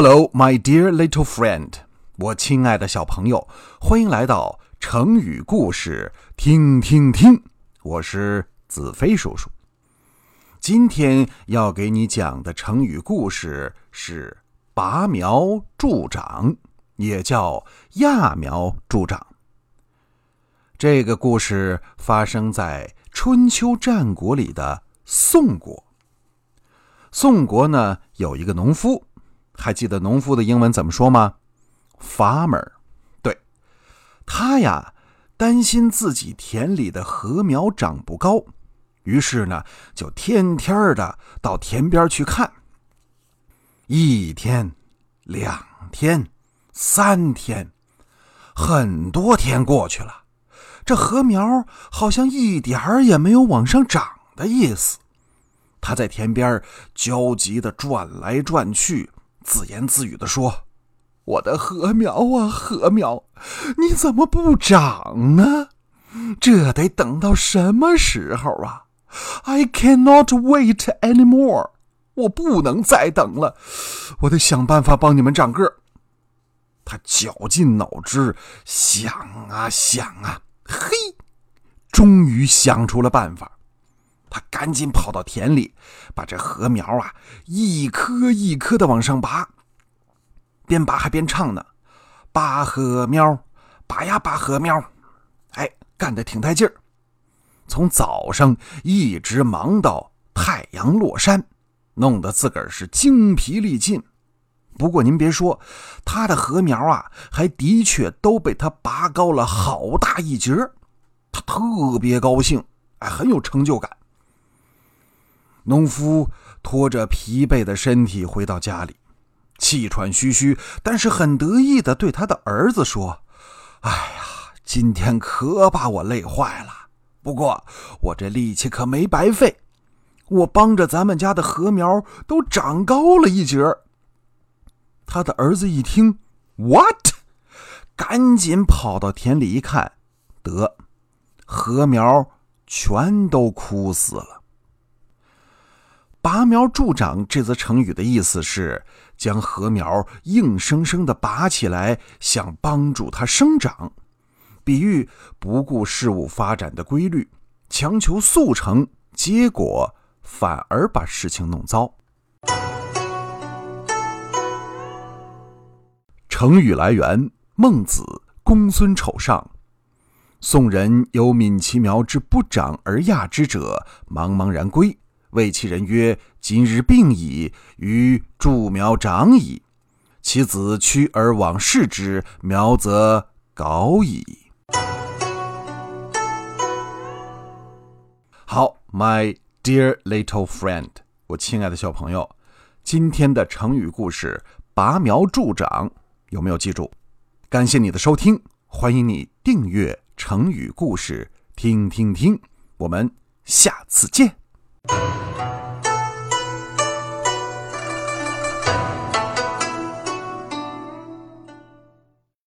Hello, my dear little friend，我亲爱的小朋友，欢迎来到成语故事听听听。我是子飞叔叔。今天要给你讲的成语故事是“拔苗助长”，也叫“揠苗助长”。这个故事发生在春秋战国里的宋国。宋国呢，有一个农夫。还记得农夫的英文怎么说吗？Farmer，对，他呀担心自己田里的禾苗长不高，于是呢就天天的到田边去看。一天、两天、三天，很多天过去了，这禾苗好像一点儿也没有往上长的意思。他在田边焦急的转来转去。自言自语地说：“我的禾苗啊，禾苗，你怎么不长呢？这得等到什么时候啊？I cannot wait anymore，我不能再等了，我得想办法帮你们长个。”他绞尽脑汁想啊想啊，嘿，终于想出了办法。赶紧跑到田里，把这禾苗啊一棵一棵的往上拔，边拔还边唱呢：“拔禾苗，拔呀拔禾苗。”哎，干得挺带劲儿。从早上一直忙到太阳落山，弄得自个儿是精疲力尽。不过您别说，他的禾苗啊，还的确都被他拔高了好大一截他特别高兴，哎，很有成就感。农夫拖着疲惫的身体回到家里，气喘吁吁，但是很得意地对他的儿子说：“哎呀，今天可把我累坏了。不过我这力气可没白费，我帮着咱们家的禾苗都长高了一截。”他的儿子一听，“What？” 赶紧跑到田里一看，得，禾苗全都枯死了。拔苗助长这则成语的意思是将禾苗硬生生的拔起来，想帮助它生长，比喻不顾事物发展的规律，强求速成，结果反而把事情弄糟。成语来源：孟子《公孙丑上》。宋人有闵其苗之不长而亚之者，茫茫然归。谓其人曰：“今日病矣，于助苗长矣。其子趋而往视之，苗则槁矣。”好，my dear little friend，我亲爱的小朋友，今天的成语故事“拔苗助长”有没有记住？感谢你的收听，欢迎你订阅成语故事，听听听。我们下次见。you